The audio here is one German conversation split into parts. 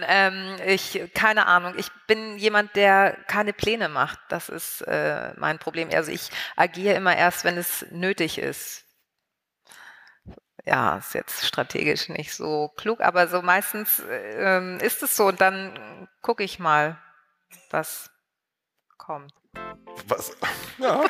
Ähm, ich, keine Ahnung. Ich bin jemand, der keine Pläne macht. Das ist äh, mein Problem. Also ich agiere immer erst, wenn es nötig ist. Ja, ist jetzt strategisch nicht so klug, aber so meistens ähm, ist es so und dann gucke ich mal, was kommt. Was? Ja.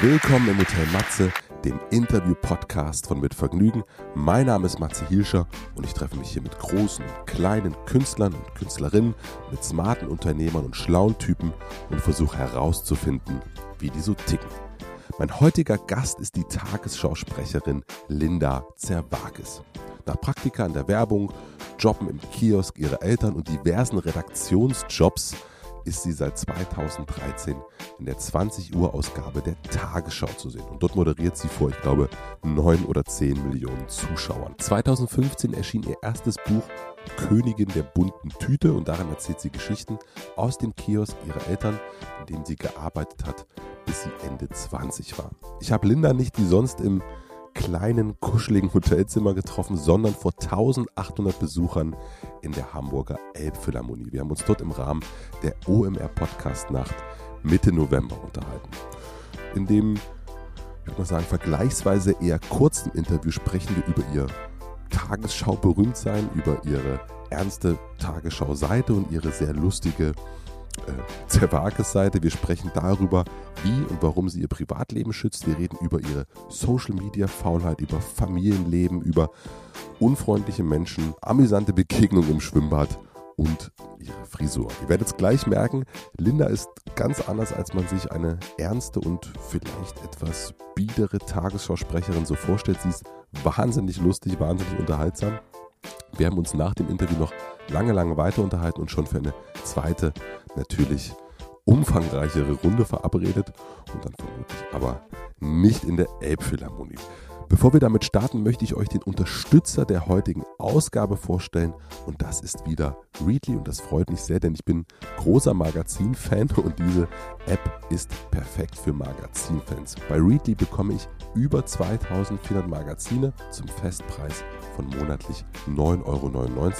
Willkommen im Hotel Matze, dem Interview-Podcast von Mit Vergnügen. Mein Name ist Matze Hilscher und ich treffe mich hier mit großen und kleinen Künstlern und Künstlerinnen, mit smarten Unternehmern und schlauen Typen und versuche herauszufinden, wie die so ticken. Mein heutiger Gast ist die Tagesschausprecherin Linda Zerwakis. Nach Praktika in der Werbung, Jobben im Kiosk ihrer Eltern und diversen Redaktionsjobs ist sie seit 2013 in der 20 Uhr Ausgabe der Tagesschau zu sehen. Und dort moderiert sie vor, ich glaube, 9 oder 10 Millionen Zuschauern. 2015 erschien ihr erstes Buch Königin der bunten Tüte und darin erzählt sie Geschichten aus dem Kiosk ihrer Eltern, in dem sie gearbeitet hat, bis sie Ende 20 war. Ich habe Linda nicht wie sonst im kleinen, kuscheligen Hotelzimmer getroffen, sondern vor 1800 Besuchern in der Hamburger Elbphilharmonie. Wir haben uns dort im Rahmen der OMR Podcast Nacht Mitte November unterhalten. In dem, ich würde mal sagen, vergleichsweise eher kurzen Interview sprechen wir über ihr Tagesschau berühmt sein, über ihre ernste Tagesschau-Seite und ihre sehr lustige Zerwakis Seite. Wir sprechen darüber, wie und warum sie ihr Privatleben schützt. Wir reden über ihre Social Media Faulheit, über Familienleben, über unfreundliche Menschen, amüsante Begegnungen im Schwimmbad und ihre Frisur. Ihr werdet es gleich merken, Linda ist ganz anders, als man sich eine ernste und vielleicht etwas biedere Tagesschausprecherin so vorstellt. Sie ist wahnsinnig lustig, wahnsinnig unterhaltsam. Wir haben uns nach dem Interview noch lange, lange weiter unterhalten und schon für eine zweite, natürlich umfangreichere Runde verabredet und dann vermutlich aber nicht in der Elbphilharmonie. Bevor wir damit starten, möchte ich euch den Unterstützer der heutigen Ausgabe vorstellen und das ist wieder Readly und das freut mich sehr, denn ich bin großer Magazin-Fan und diese App ist perfekt für Magazinfans. Bei Readly bekomme ich über 2400 Magazine zum Festpreis von monatlich 9,99 Euro.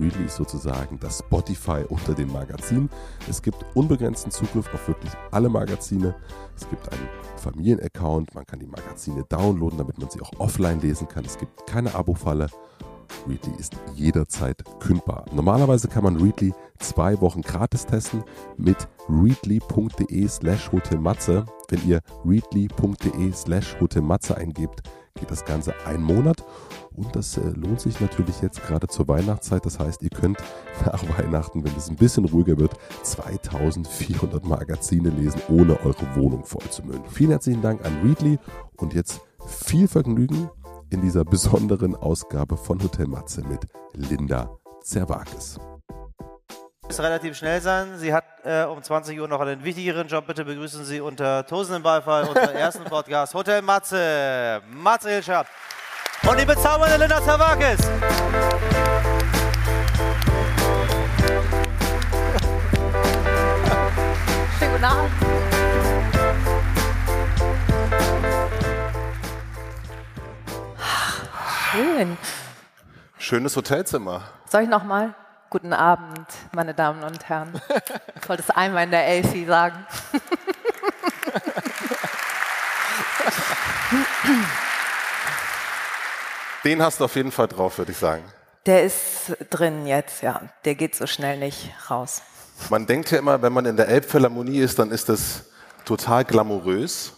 Readly ist sozusagen das Spotify unter den Magazinen. Es gibt unbegrenzten Zugriff auf wirklich alle Magazine. Es gibt einen Familienaccount, man kann die Magazine downloaden, damit man sie auch offline lesen kann. Es gibt keine Abo-Falle. Readly ist jederzeit kündbar. Normalerweise kann man Readly zwei Wochen gratis testen mit readly.de slash hotelmatze. Wenn ihr readly.de slash hotelmatze eingebt, geht das Ganze einen Monat und das äh, lohnt sich natürlich jetzt gerade zur Weihnachtszeit. Das heißt, ihr könnt nach Weihnachten, wenn es ein bisschen ruhiger wird, 2400 Magazine lesen, ohne eure Wohnung vollzumüllen. Vielen herzlichen Dank an Readly und jetzt viel Vergnügen in dieser besonderen Ausgabe von Hotel Matze mit Linda Zerwakis. Es relativ schnell sein. Sie hat äh, um 20 Uhr noch einen wichtigeren Job. Bitte begrüßen Sie unter tosendem Beifall unseren ersten Podcast Hotel Matze. Matze Hilscher. Und die bezaubernde Linda Zerwakis. Schönen guten Abend. Schön. Schönes Hotelzimmer. Soll ich nochmal? Guten Abend, meine Damen und Herren. Ich wollte es einmal in der Elfi sagen. Den hast du auf jeden Fall drauf, würde ich sagen. Der ist drin jetzt, ja. Der geht so schnell nicht raus. Man denkt ja immer, wenn man in der Elbphilharmonie ist, dann ist das total glamourös.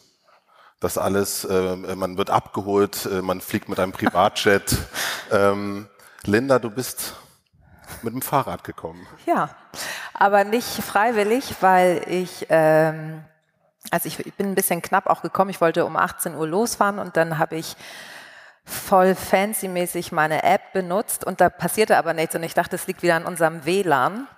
Das alles, äh, man wird abgeholt, äh, man fliegt mit einem Privatjet. ähm, Linda, du bist mit dem Fahrrad gekommen. Ja, aber nicht freiwillig, weil ich, ähm, also ich, ich bin ein bisschen knapp auch gekommen. Ich wollte um 18 Uhr losfahren und dann habe ich voll fancy-mäßig meine App benutzt und da passierte aber nichts und ich dachte, es liegt wieder an unserem WLAN.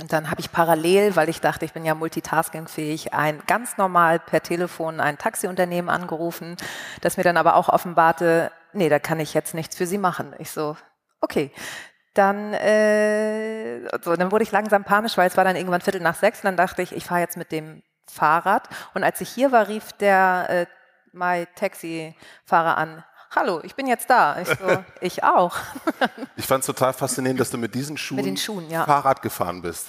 Und dann habe ich parallel, weil ich dachte, ich bin ja multitaskingfähig, ein ganz normal per Telefon ein Taxiunternehmen angerufen, das mir dann aber auch offenbarte, nee, da kann ich jetzt nichts für Sie machen. Ich so, okay. Dann, äh, so, dann wurde ich langsam panisch, weil es war dann irgendwann Viertel nach sechs und dann dachte ich, ich fahre jetzt mit dem Fahrrad. Und als ich hier war, rief der äh, My Taxi-Fahrer an, hallo, ich bin jetzt da. Ich, so, ich auch. Ich fand es total faszinierend, dass du mit diesen Schuhen, Mit Schuhen, ja. Fahrrad gefahren bist.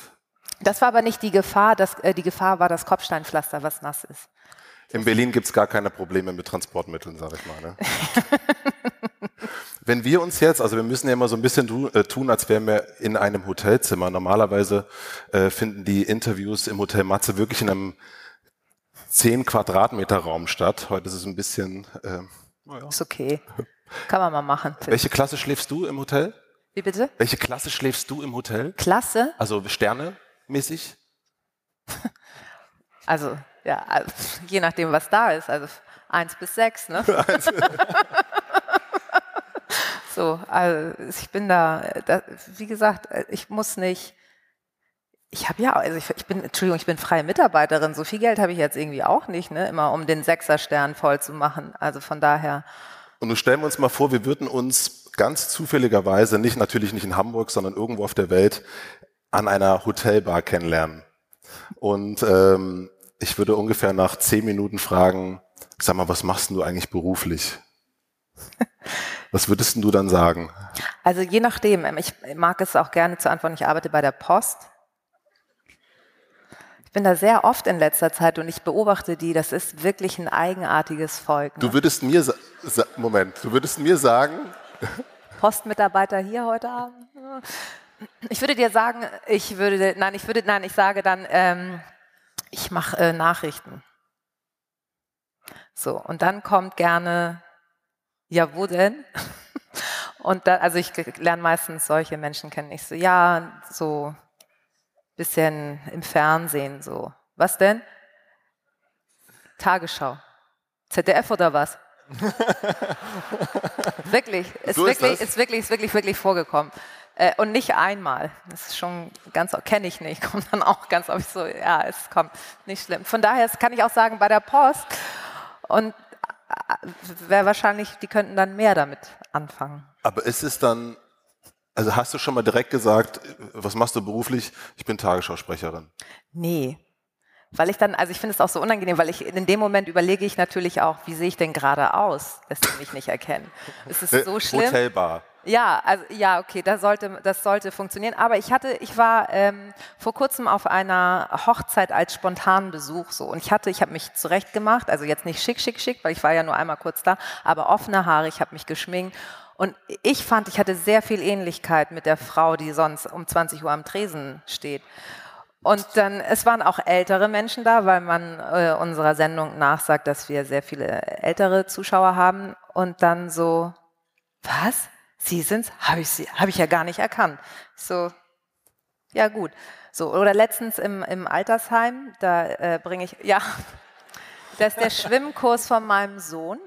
Das war aber nicht die Gefahr, das, äh, die Gefahr war das Kopfsteinpflaster, was nass ist. In Berlin gibt es gar keine Probleme mit Transportmitteln, sag ich mal. Ne? Wenn wir uns jetzt, also wir müssen ja immer so ein bisschen tu, äh, tun, als wären wir in einem Hotelzimmer. Normalerweise äh, finden die Interviews im Hotel Matze wirklich in einem 10 Quadratmeter Raum statt. Heute ist es ein bisschen. Äh, naja. Ist okay. Kann man mal machen. Welche Klasse schläfst du im Hotel? Wie bitte? Welche Klasse schläfst du im Hotel? Klasse? Also Sterne mäßig? Also, ja, also, je nachdem, was da ist. Also eins bis sechs, ne? so, also ich bin da, da, wie gesagt, ich muss nicht. Ich habe ja, also ich, ich, bin, Entschuldigung, ich bin freie Mitarbeiterin. So viel Geld habe ich jetzt irgendwie auch nicht, ne? Immer um den Sechserstern voll zu machen. Also von daher. Und nun stellen wir uns mal vor, wir würden uns ganz zufälligerweise, nicht natürlich nicht in Hamburg, sondern irgendwo auf der Welt, an einer Hotelbar kennenlernen. Und ähm, ich würde ungefähr nach zehn Minuten fragen, sag mal, was machst du eigentlich beruflich? Was würdest du dann sagen? Also je nachdem. Ich mag es auch gerne zu antworten. Ich arbeite bei der Post. Ich bin da sehr oft in letzter Zeit und ich beobachte die. Das ist wirklich ein eigenartiges Volk. Ne? Du würdest mir, Moment, du würdest mir sagen. Postmitarbeiter hier heute Abend. Ich würde dir sagen, ich würde, nein, ich würde, nein, ich sage dann, ähm, ich mache äh, Nachrichten. So, und dann kommt gerne, ja, wo denn? Und da, also ich lerne meistens solche Menschen kennen. Ich so, ja, so bisschen im Fernsehen, so. Was denn? Tagesschau. ZDF oder was? wirklich, ist so wirklich, ist, ist, wirklich, ist wirklich, wirklich vorgekommen. Äh, und nicht einmal. Das ist schon ganz, kenne ich nicht, kommt dann auch ganz oft so, ja, es kommt nicht schlimm. Von daher kann ich auch sagen, bei der Post und äh, wäre wahrscheinlich, die könnten dann mehr damit anfangen. Aber ist es dann, also hast du schon mal direkt gesagt, was machst du beruflich? Ich bin Tagesschausprecherin. Nee, weil ich dann, also ich finde es auch so unangenehm, weil ich in dem Moment überlege ich natürlich auch, wie sehe ich denn gerade aus, dass sie mich nicht erkennen. Ist es so schlimm? Hotelbar. Ja, also ja, okay, das sollte, das sollte funktionieren. Aber ich hatte, ich war ähm, vor kurzem auf einer Hochzeit als spontanen Besuch so und ich hatte, ich habe mich zurecht gemacht, also jetzt nicht schick, schick, schick, weil ich war ja nur einmal kurz da, aber offene Haare, ich habe mich geschminkt und ich fand, ich hatte sehr viel Ähnlichkeit mit der Frau, die sonst um 20 Uhr am Tresen steht. Und dann, es waren auch ältere Menschen da, weil man äh, unserer Sendung nachsagt, dass wir sehr viele ältere Zuschauer haben. Und dann so, was? Sie sind's? Habe ich, sie, hab ich ja gar nicht erkannt. So, ja gut. So, oder letztens im, im Altersheim, da äh, bringe ich, ja, das ist der Schwimmkurs von meinem Sohn.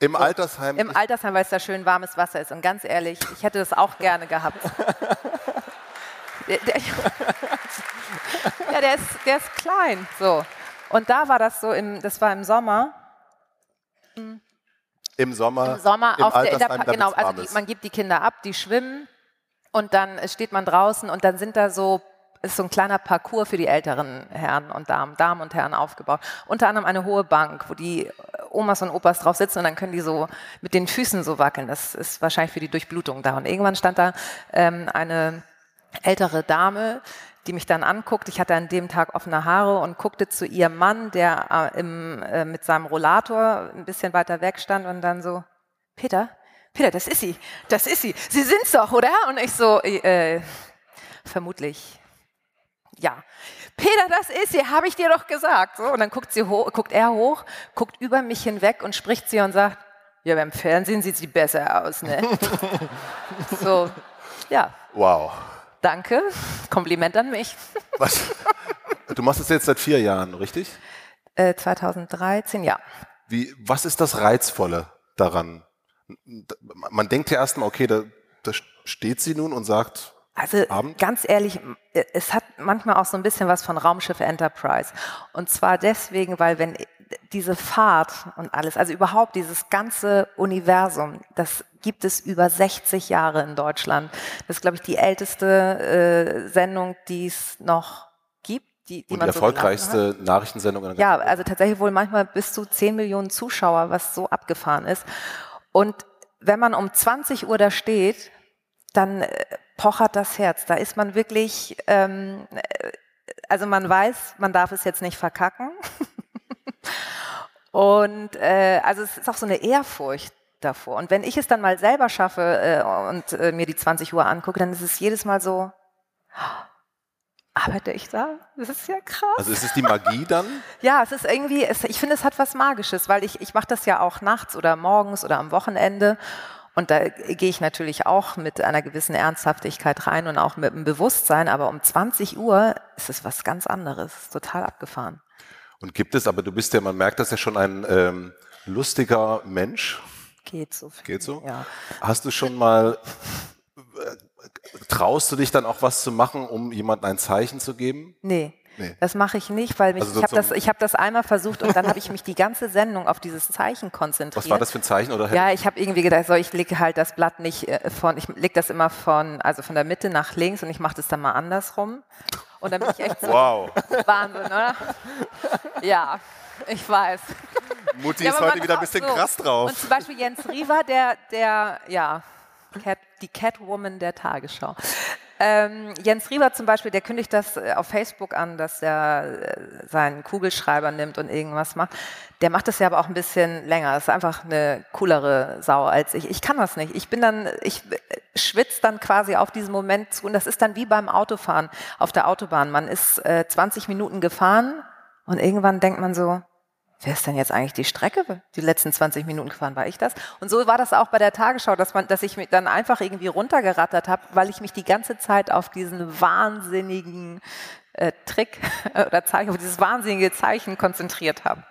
Im Altersheim? Im Altersheim, weil es da schön warmes Wasser ist. Und ganz ehrlich, ich hätte das auch gerne gehabt. Der, der, ja, der ist, der ist klein. So. Und da war das so, im, das war im Sommer. Im Sommer. Im Sommer, im auf der, der, genau, also die, man gibt die Kinder ab, die schwimmen und dann steht man draußen und dann sind da so ist so ein kleiner Parcours für die älteren Herren und Damen, Damen und Herren aufgebaut. Unter anderem eine hohe Bank, wo die Omas und Opas drauf sitzen und dann können die so mit den Füßen so wackeln. Das ist wahrscheinlich für die Durchblutung da. Und irgendwann stand da ähm, eine ältere Dame, die mich dann anguckt. Ich hatte an dem Tag offene Haare und guckte zu ihrem Mann, der äh, im, äh, mit seinem Rollator ein bisschen weiter weg stand und dann so, Peter, Peter, das ist sie, das ist sie, Sie sind's doch, oder? Und ich so, äh, vermutlich, ja. Peter, das ist sie, habe ich dir doch gesagt. So, und dann guckt, sie hoch, guckt er hoch, guckt über mich hinweg und spricht sie und sagt, ja, beim Fernsehen sieht sie besser aus, ne? so, ja. Wow. Danke, Kompliment an mich. Was? Du machst es jetzt seit vier Jahren, richtig? Äh, 2013, ja. Wie, was ist das Reizvolle daran? Man denkt ja erstmal, okay, da, da steht sie nun und sagt, also Abend? ganz ehrlich, es hat manchmal auch so ein bisschen was von Raumschiff Enterprise. Und zwar deswegen, weil wenn diese Fahrt und alles, also überhaupt dieses ganze Universum, das gibt es über 60 Jahre in Deutschland. Das ist, glaube ich, die älteste äh, Sendung, die es noch gibt. Die, die und die erfolgreichste so Nachrichtensendung. Ja, also tatsächlich wohl manchmal bis zu 10 Millionen Zuschauer, was so abgefahren ist. Und wenn man um 20 Uhr da steht, dann äh, pochert das Herz. Da ist man wirklich, ähm, äh, also man weiß, man darf es jetzt nicht verkacken. und äh, also es ist auch so eine Ehrfurcht davor. Und wenn ich es dann mal selber schaffe äh, und äh, mir die 20 Uhr angucke, dann ist es jedes Mal so, arbeite ich da? Das ist ja krass. Also ist es die Magie dann? ja, es ist irgendwie, es, ich finde, es hat was Magisches, weil ich, ich mache das ja auch nachts oder morgens oder am Wochenende. Und da gehe ich natürlich auch mit einer gewissen Ernsthaftigkeit rein und auch mit einem Bewusstsein, aber um 20 Uhr ist es was ganz anderes, total abgefahren. Und gibt es, aber du bist ja, man merkt das ja schon ein ähm, lustiger Mensch. Geht so. Geht so? Ja. Hast du schon mal, äh, traust du dich dann auch was zu machen, um jemandem ein Zeichen zu geben? Nee. Nee. Das mache ich nicht, weil mich, Also so ich habe das, ich hab das einmal versucht und dann habe ich mich die ganze Sendung auf dieses Zeichen konzentriert. Was war das für ein Zeichen? Oder Ja, ich habe irgendwie gedacht, so, ich lege halt das Blatt nicht äh, von, ich lege das immer von, also von der Mitte nach links und ich mache das dann mal andersrum. Und dann bin ich echt so Wow, Wahnsinn, oder? Ja, ich weiß. Mutti Ja, ist heute wieder ein bisschen so. krass drauf. Und zum Beispiel Jens Riewer, der, der, ja, Cat, die Catwoman der Tagesschau. Ähm, Jens Riewer zum Beispiel, der kündigt das äh, auf Facebook an, dass er äh, seinen Kugelschreiber nimmt und irgendwas macht. Der macht das ja aber auch ein bisschen länger. Das ist einfach eine coolere Sau als ich. Ich kann das nicht. Ich bin dann, ich schwitze dann quasi auf diesen Moment zu. Und das ist dann wie beim Autofahren auf der Autobahn. Man ist äh, 20 Minuten gefahren und irgendwann denkt man so, wer ist denn jetzt eigentlich die Strecke? Die letzten 20 Minuten gefahren, war ich das? Und so war das auch bei der Tagesschau, dass, man, dass ich mich dann einfach irgendwie runtergerattert habe, weil ich mich die ganze Zeit auf diesen wahnsinnigen äh, Trick oder Zeichen, auf dieses wahnsinnige Zeichen konzentriert habe.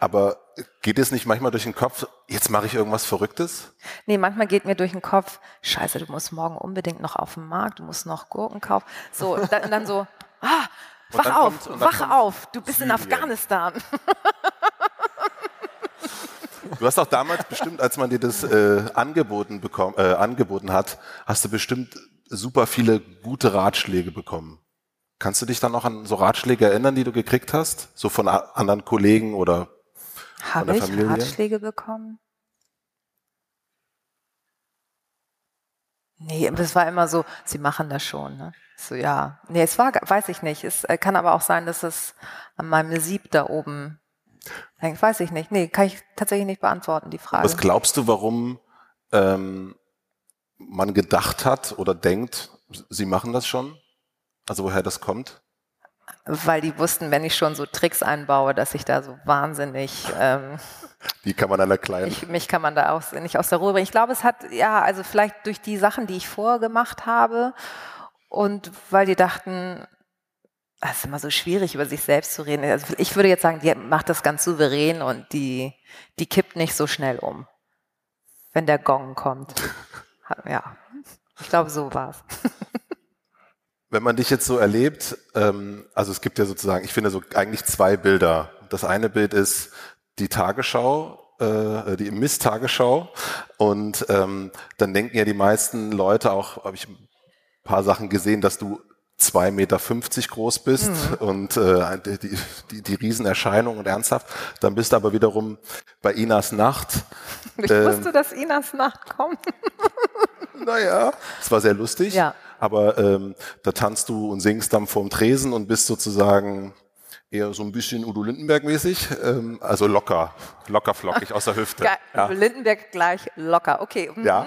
Aber geht es nicht manchmal durch den Kopf, jetzt mache ich irgendwas Verrücktes? Nee, manchmal geht mir durch den Kopf, scheiße, du musst morgen unbedingt noch auf den Markt, du musst noch Gurken kaufen. So, und dann, und dann so, ah, wach auf, kommt- wach auf, du bist in Syrien. Afghanistan. Du hast auch damals bestimmt, als man dir das äh, angeboten, bekommen, äh, angeboten hat, hast du bestimmt super viele gute Ratschläge bekommen. Kannst du dich dann noch an so Ratschläge erinnern, die du gekriegt hast? So von anderen Kollegen oder Habe der ich Familie? Ratschläge bekommen? Nee, das war immer so, sie machen das schon. Ne? So, ja. Nee, es war, weiß ich nicht. Es äh, kann aber auch sein, dass es an meinem Sieb da oben hängt. Weiß ich nicht. Nee, kann ich tatsächlich nicht beantworten, die Frage. was glaubst du, warum ähm, man gedacht hat oder denkt, sie machen das schon? Also woher das kommt? Weil die wussten, wenn ich schon so Tricks einbaue, dass ich da so wahnsinnig, ähm, Wie kann man einer kleinen ich, mich kann man da auch nicht aus der Ruhe bringen. Ich glaube, es hat, ja, also vielleicht durch die Sachen, die ich vorher gemacht habe und weil die dachten, es ist immer so schwierig, über sich selbst zu reden. Also ich würde jetzt sagen, die macht das ganz souverän und die, die kippt nicht so schnell um, wenn der Gong kommt. Ja, ich glaube, so war's. Wenn man dich jetzt so erlebt, ähm, also es gibt ja sozusagen, ich finde so eigentlich zwei Bilder. Das eine Bild ist die Tagesschau, äh, die Miss-Tagesschau und ähm, dann denken ja die meisten Leute auch, habe ich paar Sachen gesehen, dass du 2,50 Meter groß bist und äh, die, die, die Riesenerscheinung und ernsthaft. Dann bist du aber wiederum bei Inas Nacht. Ich Ähm. wusste, dass Inas Nacht kommt. Naja, es war sehr lustig. Ja. Aber ähm, da tanzt du und singst dann vorm Tresen und bist sozusagen eher so ein bisschen Udo Lindenberg-mäßig. Ähm, also locker, locker flockig aus der Hüfte. Ja. Lindenberg gleich locker. Okay. mhm. ja.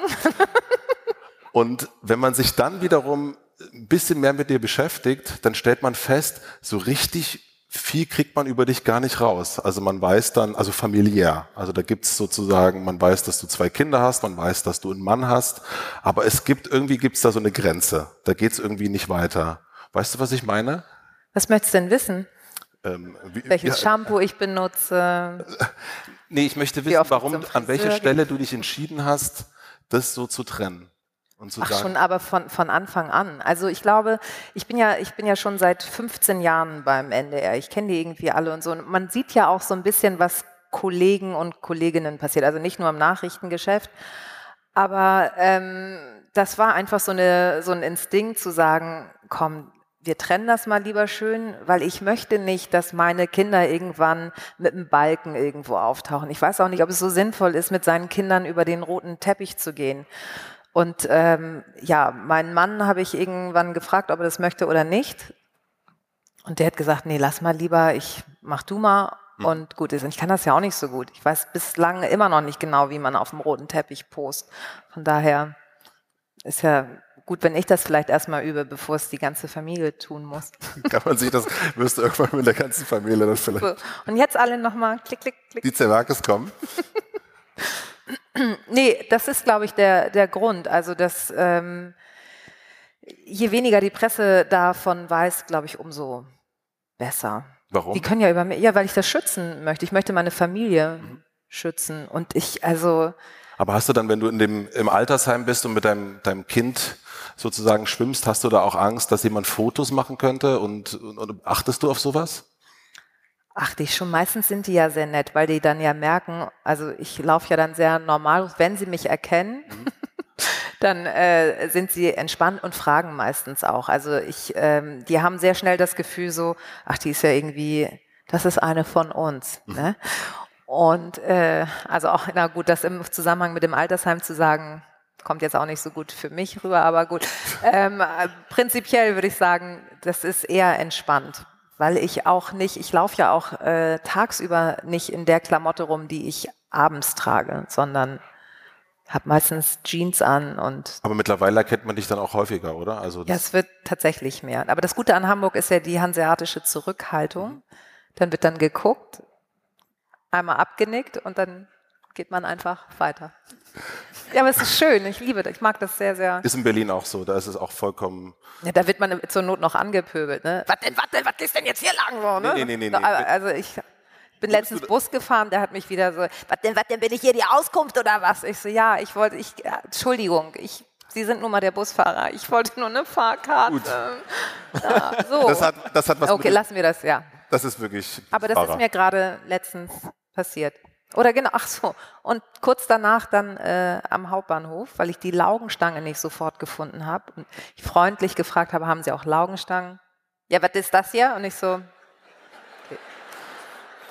Und wenn man sich dann wiederum ein bisschen mehr mit dir beschäftigt, dann stellt man fest, so richtig viel kriegt man über dich gar nicht raus. Also man weiß dann, also familiär, also da gibt's sozusagen, man weiß, dass du zwei Kinder hast, man weiß, dass du einen Mann hast, aber es gibt, irgendwie gibt's da so eine Grenze. Da geht's irgendwie nicht weiter. Weißt du, was ich meine? Was möchtest du denn wissen? Ähm, wie, Welches ja, Shampoo ich benutze? Nee, ich möchte wissen, warum, an welcher Stelle du dich entschieden hast, das so zu trennen. Und zu Ach, sagen, schon aber von, von Anfang an. Also ich glaube, ich bin ja, ich bin ja schon seit 15 Jahren beim NDR. Ich kenne die irgendwie alle und so. Und man sieht ja auch so ein bisschen, was Kollegen und Kolleginnen passiert. Also nicht nur im Nachrichtengeschäft. Aber ähm, das war einfach so, eine, so ein Instinkt zu sagen, komm, wir trennen das mal lieber schön, weil ich möchte nicht, dass meine Kinder irgendwann mit einem Balken irgendwo auftauchen. Ich weiß auch nicht, ob es so sinnvoll ist, mit seinen Kindern über den roten Teppich zu gehen. Und ähm, ja, meinen Mann habe ich irgendwann gefragt, ob er das möchte oder nicht. Und der hat gesagt, nee, lass mal lieber, ich mach du mal. Hm. Und gut ist. Und ich kann das ja auch nicht so gut. Ich weiß bislang immer noch nicht genau, wie man auf dem roten Teppich post. Von daher ist ja gut, wenn ich das vielleicht erstmal übe, bevor es die ganze Familie tun muss. Kann man sich das, du irgendwann mit der ganzen Familie dann vielleicht. So. Und jetzt alle nochmal klick, klick, klick. Die Zerwakis kommen. nee, das ist, glaube ich, der, der Grund. Also, dass ähm, je weniger die Presse davon weiß, glaube ich, umso besser. Warum? Die können ja über mich, ja, weil ich das schützen möchte. Ich möchte meine Familie mhm. schützen. Und ich, also. Aber hast du dann, wenn du in dem, im Altersheim bist und mit deinem, deinem Kind sozusagen schwimmst, hast du da auch Angst, dass jemand Fotos machen könnte und, und, und achtest du auf sowas? Achte ich schon. Meistens sind die ja sehr nett, weil die dann ja merken, also ich laufe ja dann sehr normal, wenn sie mich erkennen, mhm. dann äh, sind sie entspannt und fragen meistens auch. Also ich, ähm, die haben sehr schnell das Gefühl so, ach, die ist ja irgendwie, das ist eine von uns. Mhm. Ne? Und äh, also auch, na gut, das im Zusammenhang mit dem Altersheim zu sagen, kommt jetzt auch nicht so gut für mich rüber, aber gut. Ähm, prinzipiell würde ich sagen, das ist eher entspannt, weil ich auch nicht, ich laufe ja auch äh, tagsüber nicht in der Klamotte rum, die ich abends trage, sondern habe meistens Jeans an und. Aber mittlerweile erkennt man dich dann auch häufiger, oder? Also ja, es wird tatsächlich mehr. Aber das Gute an Hamburg ist ja die hanseatische Zurückhaltung. Mhm. Dann wird dann geguckt, einmal abgenickt und dann geht man einfach weiter. Ja, aber es ist schön, ich liebe das, ich mag das sehr, sehr. Ist in Berlin auch so, da ist es auch vollkommen. Ja, da wird man zur Not noch angepöbelt, ne? Was denn, was denn, was ist denn jetzt hier lang so, ne? Nee, nee, nee, nee. Also ich bin letztens Bus gefahren, der hat mich wieder so, was denn, was denn, bin ich hier die Auskunft oder was? Ich so, ja, ich wollte, ich, Entschuldigung, ich, Sie sind nun mal der Busfahrer, ich wollte nur eine Fahrkarte. Gut. Ja, so. Das hat, das hat was Okay, lassen wir das, ja. Das ist wirklich. Aber das Fahrer. ist mir gerade letztens passiert. Oder genau, ach so. Und kurz danach dann äh, am Hauptbahnhof, weil ich die Laugenstange nicht sofort gefunden habe und ich freundlich gefragt habe, haben Sie auch Laugenstangen? Ja, was ist das hier? Und ich so. Okay.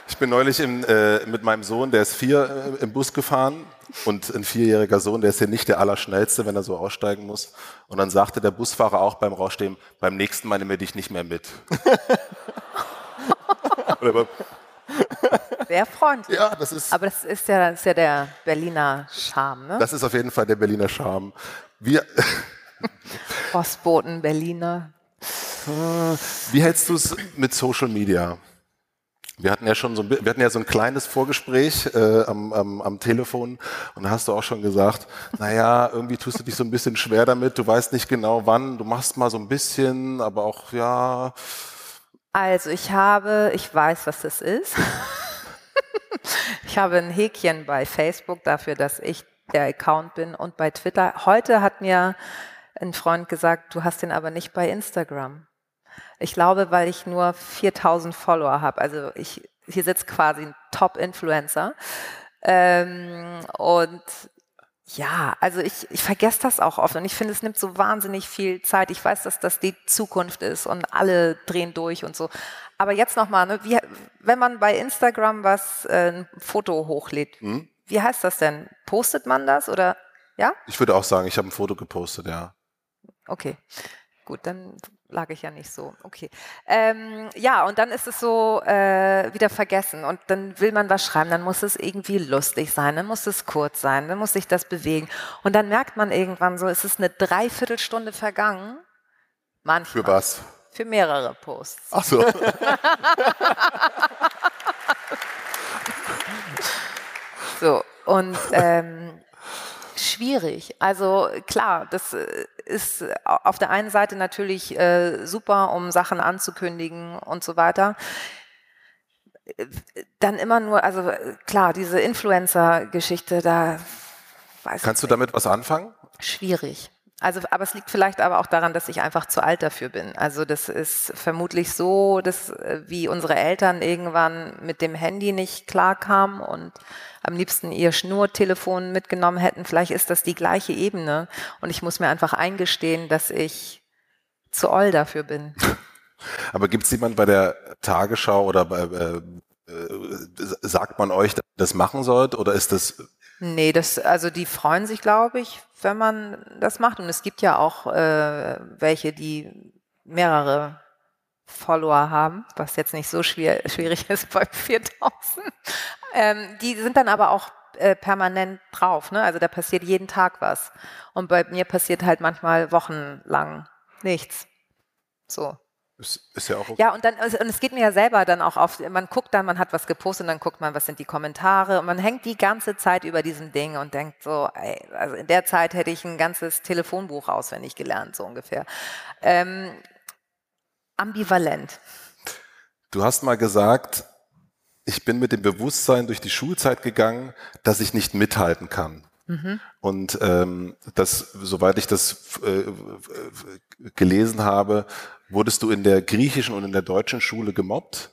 Ich bin neulich im, äh, mit meinem Sohn, der ist vier, äh, im Bus gefahren und ein vierjähriger Sohn, der ist ja nicht der Allerschnellste, wenn er so aussteigen muss. Und dann sagte der Busfahrer auch beim Rausstehen, beim nächsten Mal nehme ich dich nicht mehr mit. Oder sehr freundlich. Ja, das ist. Aber das ist ja, das ist ja der Berliner Charme, ne? Das ist auf jeden Fall der Berliner Charme. Wir. Postboten, Berliner. Wie hältst du es mit Social Media? Wir hatten ja schon so ein, wir hatten ja so ein kleines Vorgespräch äh, am, am, am Telefon und da hast du auch schon gesagt, naja, irgendwie tust du dich so ein bisschen schwer damit, du weißt nicht genau wann, du machst mal so ein bisschen, aber auch ja. Also ich habe, ich weiß, was das ist. ich habe ein Häkchen bei Facebook dafür, dass ich der Account bin und bei Twitter. Heute hat mir ein Freund gesagt, du hast den aber nicht bei Instagram. Ich glaube, weil ich nur 4000 Follower habe. Also ich, hier sitzt quasi ein Top-Influencer. Ähm, und ja, also ich, ich vergesse das auch oft und ich finde, es nimmt so wahnsinnig viel Zeit. Ich weiß, dass das die Zukunft ist und alle drehen durch und so. Aber jetzt nochmal, ne, wie, wenn man bei Instagram was, äh, ein Foto hochlädt, hm? wie heißt das denn? Postet man das oder ja? Ich würde auch sagen, ich habe ein Foto gepostet, ja. Okay. Gut, dann lag ich ja nicht so. Okay. Ähm, ja, und dann ist es so äh, wieder vergessen und dann will man was schreiben, dann muss es irgendwie lustig sein, dann muss es kurz sein, dann muss sich das bewegen. Und dann merkt man irgendwann so, es ist eine Dreiviertelstunde vergangen. Manchmal. Für was? Für mehrere Posts. Ach so. so, und ähm, schwierig. Also klar, das äh, ist auf der einen Seite natürlich äh, super, um Sachen anzukündigen und so weiter. Dann immer nur, also klar, diese Influencer-Geschichte, da weiß Kannst du damit was anfangen? Schwierig. Also, aber es liegt vielleicht aber auch daran, dass ich einfach zu alt dafür bin. Also das ist vermutlich so, dass äh, wie unsere Eltern irgendwann mit dem Handy nicht klarkamen und am liebsten ihr Schnurtelefon mitgenommen hätten. Vielleicht ist das die gleiche Ebene. Und ich muss mir einfach eingestehen, dass ich zu oll dafür bin. Aber gibt es jemanden bei der Tagesschau oder bei, äh, äh, sagt man euch, dass ihr das machen sollt oder ist das Nee, das, also die freuen sich, glaube ich, wenn man das macht. Und es gibt ja auch äh, welche, die mehrere Follower haben, was jetzt nicht so schwer, schwierig ist bei 4000. Ähm, die sind dann aber auch äh, permanent drauf. Ne? Also da passiert jeden Tag was. Und bei mir passiert halt manchmal wochenlang nichts. So. Ist, ist ja auch okay. Ja, und dann, also, und es geht mir ja selber dann auch auf, man guckt dann, man hat was gepostet und dann guckt man, was sind die Kommentare und man hängt die ganze Zeit über diesem Ding und denkt so, ey, also in der Zeit hätte ich ein ganzes Telefonbuch auswendig gelernt, so ungefähr. Ähm, ambivalent. Du hast mal gesagt, ich bin mit dem Bewusstsein durch die Schulzeit gegangen, dass ich nicht mithalten kann. Mhm. Und ähm, das, soweit ich das äh, gelesen habe, wurdest du in der griechischen und in der deutschen Schule gemobbt?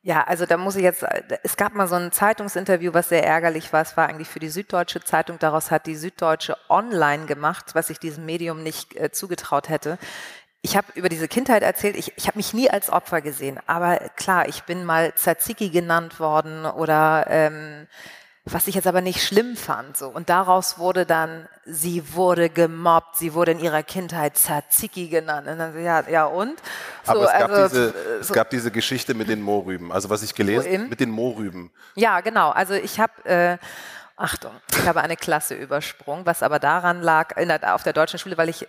Ja, also da muss ich jetzt, es gab mal so ein Zeitungsinterview, was sehr ärgerlich war. Es war eigentlich für die Süddeutsche Zeitung. Daraus hat die Süddeutsche online gemacht, was ich diesem Medium nicht äh, zugetraut hätte. Ich habe über diese Kindheit erzählt, ich, ich habe mich nie als Opfer gesehen. Aber klar, ich bin mal Tzatziki genannt worden oder ähm, was ich jetzt aber nicht schlimm fand. So. Und daraus wurde dann, sie wurde gemobbt, sie wurde in ihrer Kindheit Tzatziki genannt. Und dann ja, ja und? So, aber es gab, also, diese, so, es gab diese Geschichte mit den Mohrrüben, also was ich gelesen habe, mit den Mohrrüben. Ja, genau. Also ich habe... Äh, Achtung, ich habe eine Klasse übersprungen, was aber daran lag, der, auf der deutschen Schule, weil ich,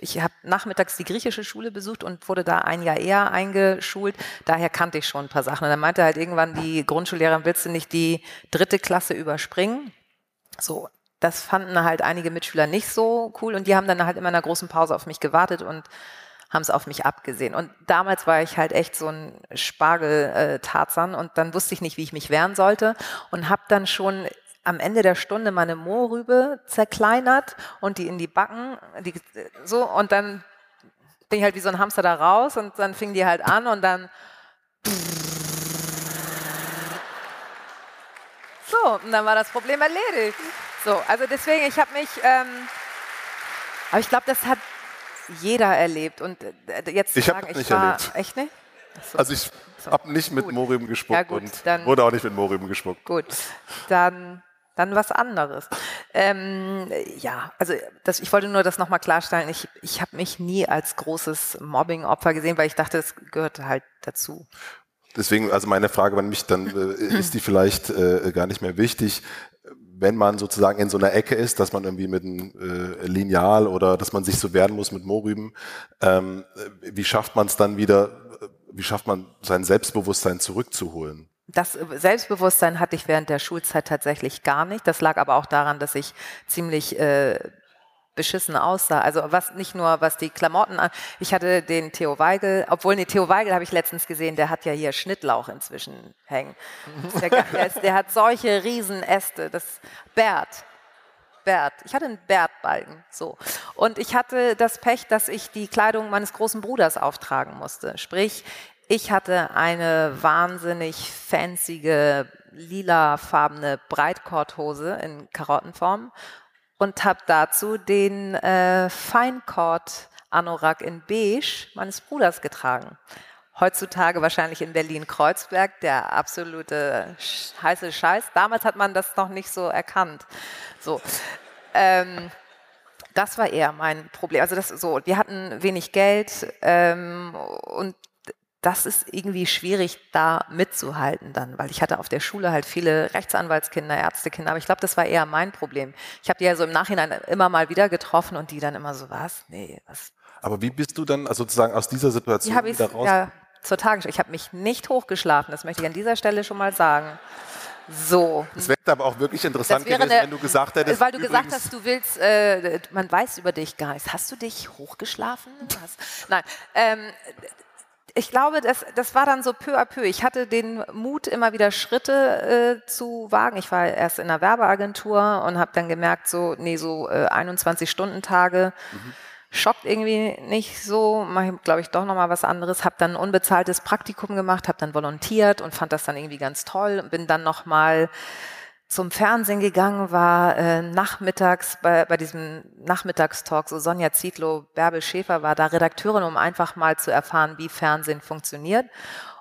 ich habe nachmittags die griechische Schule besucht und wurde da ein Jahr eher eingeschult. Daher kannte ich schon ein paar Sachen. Und dann meinte halt irgendwann die Grundschullehrerin, willst du nicht die dritte Klasse überspringen? So, das fanden halt einige Mitschüler nicht so cool und die haben dann halt immer in einer großen Pause auf mich gewartet und haben es auf mich abgesehen. Und damals war ich halt echt so ein Spargel-Tarzan und dann wusste ich nicht, wie ich mich wehren sollte und habe dann schon am Ende der Stunde meine Mohrrübe zerkleinert und die in die Backen, die, so, und dann bin ich halt wie so ein Hamster da raus und dann fing die halt an und dann so, und dann war das Problem erledigt. So, also deswegen, ich habe mich, ähm, aber ich glaube, das hat jeder erlebt und äh, jetzt ich habe nicht war, erlebt. Echt nicht? So. Also ich so. habe nicht mit Mohrrüben gespuckt ja, gut, und dann, wurde auch nicht mit Mohrrüben gespuckt. Gut, dann dann was anderes. Ähm, ja, also das, ich wollte nur das nochmal klarstellen. Ich, ich habe mich nie als großes Mobbing-Opfer gesehen, weil ich dachte, es gehört halt dazu. Deswegen, also meine Frage an mich, dann äh, ist die vielleicht äh, gar nicht mehr wichtig. Wenn man sozusagen in so einer Ecke ist, dass man irgendwie mit einem äh, Lineal oder dass man sich so werden muss mit Mohrrüben, ähm, wie schafft man es dann wieder, wie schafft man sein Selbstbewusstsein zurückzuholen? Das Selbstbewusstsein hatte ich während der Schulzeit tatsächlich gar nicht. Das lag aber auch daran, dass ich ziemlich äh, beschissen aussah. Also was nicht nur was die Klamotten an. Ich hatte den Theo Weigel, obwohl nee, Theo Weigel habe ich letztens gesehen, der hat ja hier Schnittlauch inzwischen hängen. Der, der, der hat solche Riesenäste. Das Bert. Bert. Ich hatte einen Bertbalken. So. Und ich hatte das Pech, dass ich die Kleidung meines großen Bruders auftragen musste. Sprich, ich hatte eine wahnsinnig fancy lilafarbene Breitkorthose in Karottenform und habe dazu den äh, Feinkord Anorak in beige meines Bruders getragen. Heutzutage wahrscheinlich in Berlin-Kreuzberg der absolute heiße Scheiß. Damals hat man das noch nicht so erkannt. So. Ähm, das war eher mein Problem. Also das so, wir hatten wenig Geld ähm, und das ist irgendwie schwierig, da mitzuhalten dann, weil ich hatte auf der Schule halt viele Rechtsanwaltskinder, Ärztekinder, aber ich glaube, das war eher mein Problem. Ich habe die ja so im Nachhinein immer mal wieder getroffen und die dann immer so, was? Nee, was? Aber wie bist du dann also sozusagen aus dieser Situation wieder raus? Ja, zur Tagesschau. Ich habe mich nicht hochgeschlafen, das möchte ich an dieser Stelle schon mal sagen. So. Es wäre aber auch wirklich interessant gewesen, eine, wenn du gesagt hättest. Weil du gesagt hast, du willst, äh, man weiß über dich gar nichts. Hast du dich hochgeschlafen? Nein. Ähm, ich glaube, das, das war dann so peu à peu. Ich hatte den Mut, immer wieder Schritte äh, zu wagen. Ich war erst in einer Werbeagentur und habe dann gemerkt, so, nee, so äh, 21-Stunden-Tage mhm. schockt irgendwie nicht so. Mache ich, glaube ich, doch nochmal was anderes. Habe dann ein unbezahltes Praktikum gemacht, habe dann volontiert und fand das dann irgendwie ganz toll. Bin dann nochmal zum Fernsehen gegangen, war äh, nachmittags bei, bei diesem Nachmittagstalk, so Sonja Zietlow, Bärbel Schäfer war da Redakteurin, um einfach mal zu erfahren, wie Fernsehen funktioniert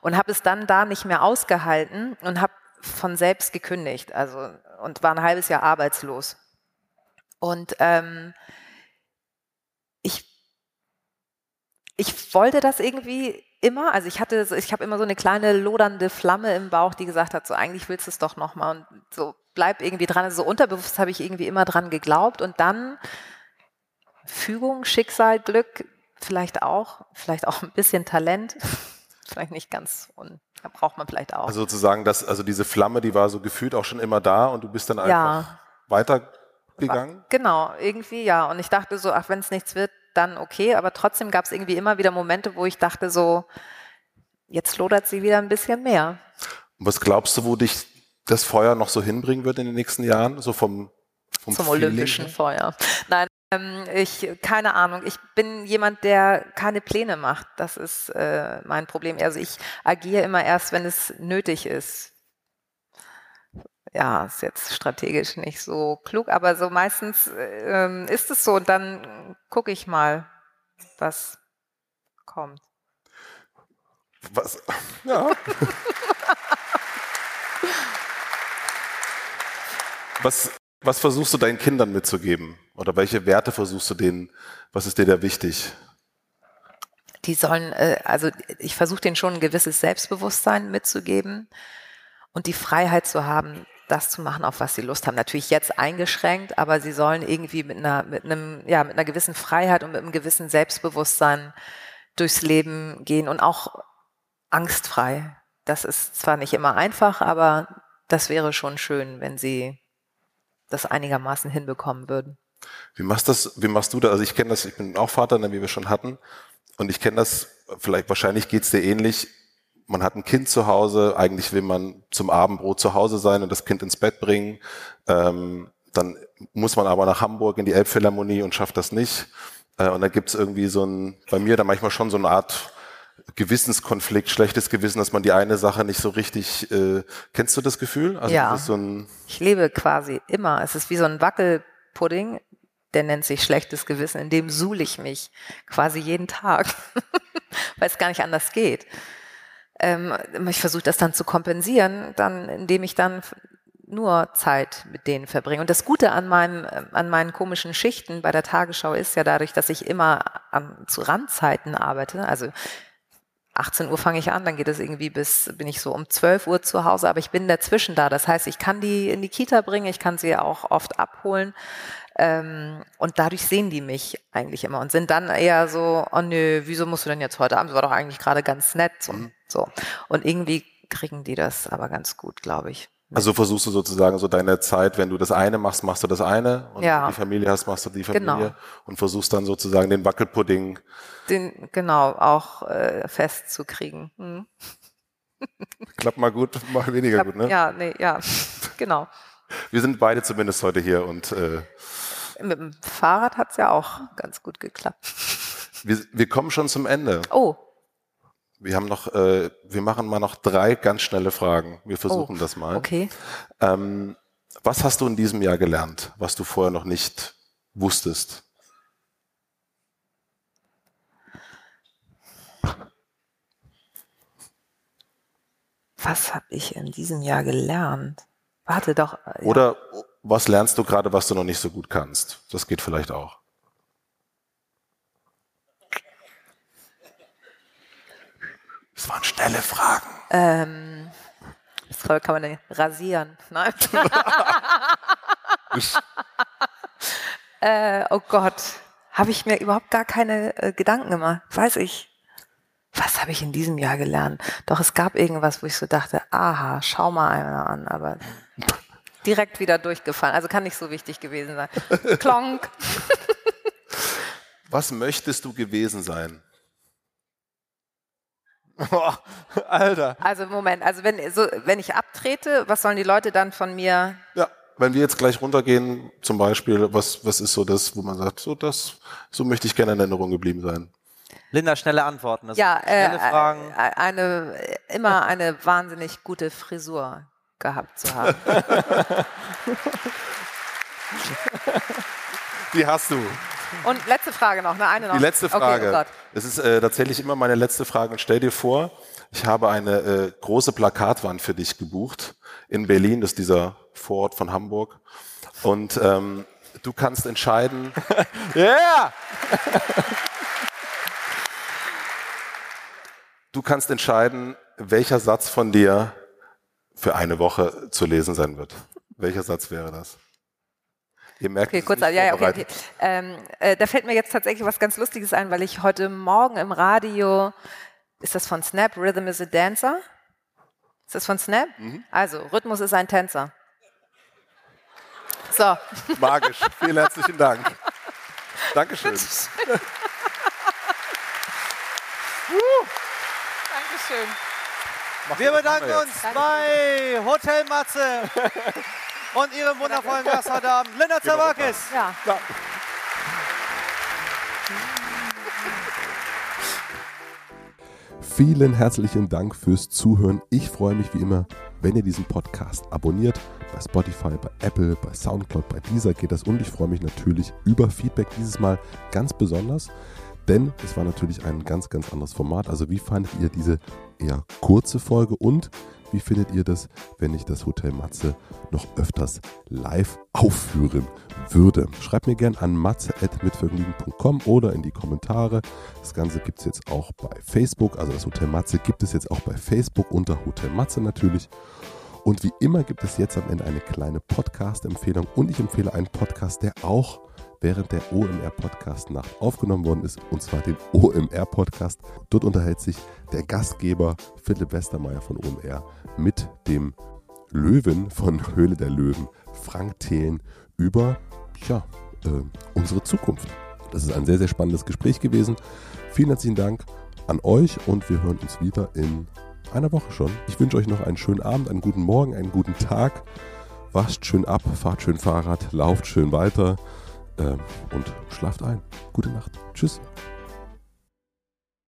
und habe es dann da nicht mehr ausgehalten und habe von selbst gekündigt, also und war ein halbes Jahr arbeitslos. Und ähm, ich, ich wollte das irgendwie immer, also ich hatte, ich habe immer so eine kleine lodernde Flamme im Bauch, die gesagt hat, so eigentlich willst du es doch nochmal und so bleib irgendwie dran. Also so unterbewusst habe ich irgendwie immer dran geglaubt und dann Fügung, Schicksal, Glück, vielleicht auch, vielleicht auch ein bisschen Talent, vielleicht nicht ganz und da braucht man vielleicht auch. Also sozusagen, dass, also diese Flamme, die war so gefühlt auch schon immer da und du bist dann einfach ja. weitergegangen? Genau, irgendwie ja. Und ich dachte so, ach, wenn es nichts wird, dann okay, aber trotzdem gab es irgendwie immer wieder Momente, wo ich dachte so, jetzt lodert sie wieder ein bisschen mehr. Was glaubst du, wo dich das Feuer noch so hinbringen wird in den nächsten Jahren, so vom, vom zum Feeling olympischen Feuer? Nein, ähm, ich keine Ahnung. Ich bin jemand, der keine Pläne macht. Das ist äh, mein Problem. Also ich agiere immer erst, wenn es nötig ist ja, ist jetzt strategisch nicht so klug, aber so meistens ähm, ist es so und dann gucke ich mal, was kommt. Was? Ja. was, was versuchst du deinen Kindern mitzugeben? Oder welche Werte versuchst du denen? Was ist dir da wichtig? Die sollen, äh, also ich versuche denen schon ein gewisses Selbstbewusstsein mitzugeben und die Freiheit zu haben, das zu machen, auf was sie Lust haben. Natürlich jetzt eingeschränkt, aber sie sollen irgendwie mit einer, mit einem, ja, mit einer gewissen Freiheit und mit einem gewissen Selbstbewusstsein durchs Leben gehen und auch angstfrei. Das ist zwar nicht immer einfach, aber das wäre schon schön, wenn sie das einigermaßen hinbekommen würden. Wie machst das, wie machst du das? Also ich kenne das, ich bin auch Vater, ne, wie wir schon hatten. Und ich kenne das, vielleicht wahrscheinlich geht's dir ähnlich man hat ein Kind zu Hause, eigentlich will man zum Abendbrot zu Hause sein und das Kind ins Bett bringen. Ähm, dann muss man aber nach Hamburg in die Elbphilharmonie und schafft das nicht. Äh, und dann gibt's irgendwie so ein, bei mir da manchmal schon so eine Art Gewissenskonflikt, schlechtes Gewissen, dass man die eine Sache nicht so richtig, äh, kennst du das Gefühl? Also ja, so ich lebe quasi immer. Es ist wie so ein Wackelpudding, der nennt sich schlechtes Gewissen, in dem suhle ich mich quasi jeden Tag, weil es gar nicht anders geht. Ähm, ich versuche das dann zu kompensieren, dann, indem ich dann nur Zeit mit denen verbringe. Und das Gute an, meinem, an meinen komischen Schichten bei der Tagesschau ist ja dadurch, dass ich immer an, zu Randzeiten arbeite. Also 18 Uhr fange ich an, dann geht es irgendwie bis, bin ich so um 12 Uhr zu Hause, aber ich bin dazwischen da. Das heißt, ich kann die in die Kita bringen, ich kann sie auch oft abholen. Ähm, und dadurch sehen die mich eigentlich immer und sind dann eher so, oh nö, wieso musst du denn jetzt heute Abend? Das war doch eigentlich gerade ganz nett. Und, mhm. so. und irgendwie kriegen die das aber ganz gut, glaube ich. Also versuchst du sozusagen so deine Zeit, wenn du das eine machst, machst du das eine und ja. die Familie hast, machst du die Familie genau. und versuchst dann sozusagen den Wackelpudding. Den, genau, auch äh, festzukriegen. Hm. Klappt mal gut, mal weniger Klappt, gut, ne? Ja, nee, ja, genau. Wir sind beide zumindest heute hier und äh, mit dem Fahrrad hat es ja auch ganz gut geklappt. Wir, wir kommen schon zum Ende. Oh. Wir haben noch, äh, wir machen mal noch drei ganz schnelle Fragen. Wir versuchen oh, das mal. Okay. Ähm, was hast du in diesem Jahr gelernt, was du vorher noch nicht wusstest? Was habe ich in diesem Jahr gelernt? Warte doch. Ja. Oder was lernst du gerade, was du noch nicht so gut kannst? Das geht vielleicht auch. Das waren schnelle Fragen. Ähm, das kann man denn rasieren? Nein. äh, oh Gott, habe ich mir überhaupt gar keine äh, Gedanken gemacht. Weiß ich. Was habe ich in diesem Jahr gelernt? Doch es gab irgendwas, wo ich so dachte, aha, schau mal einer an, aber direkt wieder durchgefallen. Also kann nicht so wichtig gewesen sein. Klonk. Was möchtest du gewesen sein? Oh, Alter. Also Moment, also wenn, so, wenn ich abtrete, was sollen die Leute dann von mir? Ja, wenn wir jetzt gleich runtergehen, zum Beispiel, was, was ist so das, wo man sagt, so das, so möchte ich gerne in Erinnerung geblieben sein? Linda, schnelle Antworten. ja, schnelle äh, Fragen. Eine, immer eine wahnsinnig gute Frisur gehabt zu haben. Die hast du. Und letzte Frage noch, ne? Eine noch. Die letzte Frage. Okay, oh es ist äh, tatsächlich immer meine letzte Frage. Und stell dir vor, ich habe eine äh, große Plakatwand für dich gebucht in Berlin, das ist dieser Vorort von Hamburg. Und ähm, du kannst entscheiden. Ja! yeah! du kannst entscheiden, welcher Satz von dir für eine Woche zu lesen sein wird. Welcher Satz wäre das? Ihr merkt, okay, kurz, ja, ja, okay, okay. Ähm, äh, da fällt mir jetzt tatsächlich was ganz Lustiges ein, weil ich heute Morgen im Radio, ist das von Snap, Rhythm is a Dancer? Ist das von Snap? Mhm. Also, Rhythmus ist ein Tänzer. So. Magisch. Vielen herzlichen Dank. Dankeschön. Dankeschön. Wir bedanken uns bei Hotel Matze und ihrem wundervollen Gast heute Abend, Linda Zawakis. Ja. ja. Vielen herzlichen Dank fürs Zuhören. Ich freue mich wie immer, wenn ihr diesen Podcast abonniert. Bei Spotify, bei Apple, bei Soundcloud, bei dieser geht das. Und ich freue mich natürlich über Feedback dieses Mal ganz besonders. Denn es war natürlich ein ganz, ganz anderes Format. Also wie fandet ihr diese eher kurze Folge und wie findet ihr das, wenn ich das Hotel Matze noch öfters live aufführen würde? Schreibt mir gerne an matze.mitvergnügen.com oder in die Kommentare. Das Ganze gibt es jetzt auch bei Facebook. Also das Hotel Matze gibt es jetzt auch bei Facebook unter Hotel Matze natürlich. Und wie immer gibt es jetzt am Ende eine kleine Podcast-Empfehlung und ich empfehle einen Podcast, der auch während der OMR-Podcast-Nacht aufgenommen worden ist, und zwar den OMR-Podcast. Dort unterhält sich der Gastgeber Philipp Westermeier von OMR mit dem Löwen von Höhle der Löwen, Frank Thelen, über ja, äh, unsere Zukunft. Das ist ein sehr, sehr spannendes Gespräch gewesen. Vielen herzlichen Dank an euch und wir hören uns wieder in einer Woche schon. Ich wünsche euch noch einen schönen Abend, einen guten Morgen, einen guten Tag. Wascht schön ab, fahrt schön Fahrrad, lauft schön weiter und schlaft ein. Gute Nacht. Tschüss.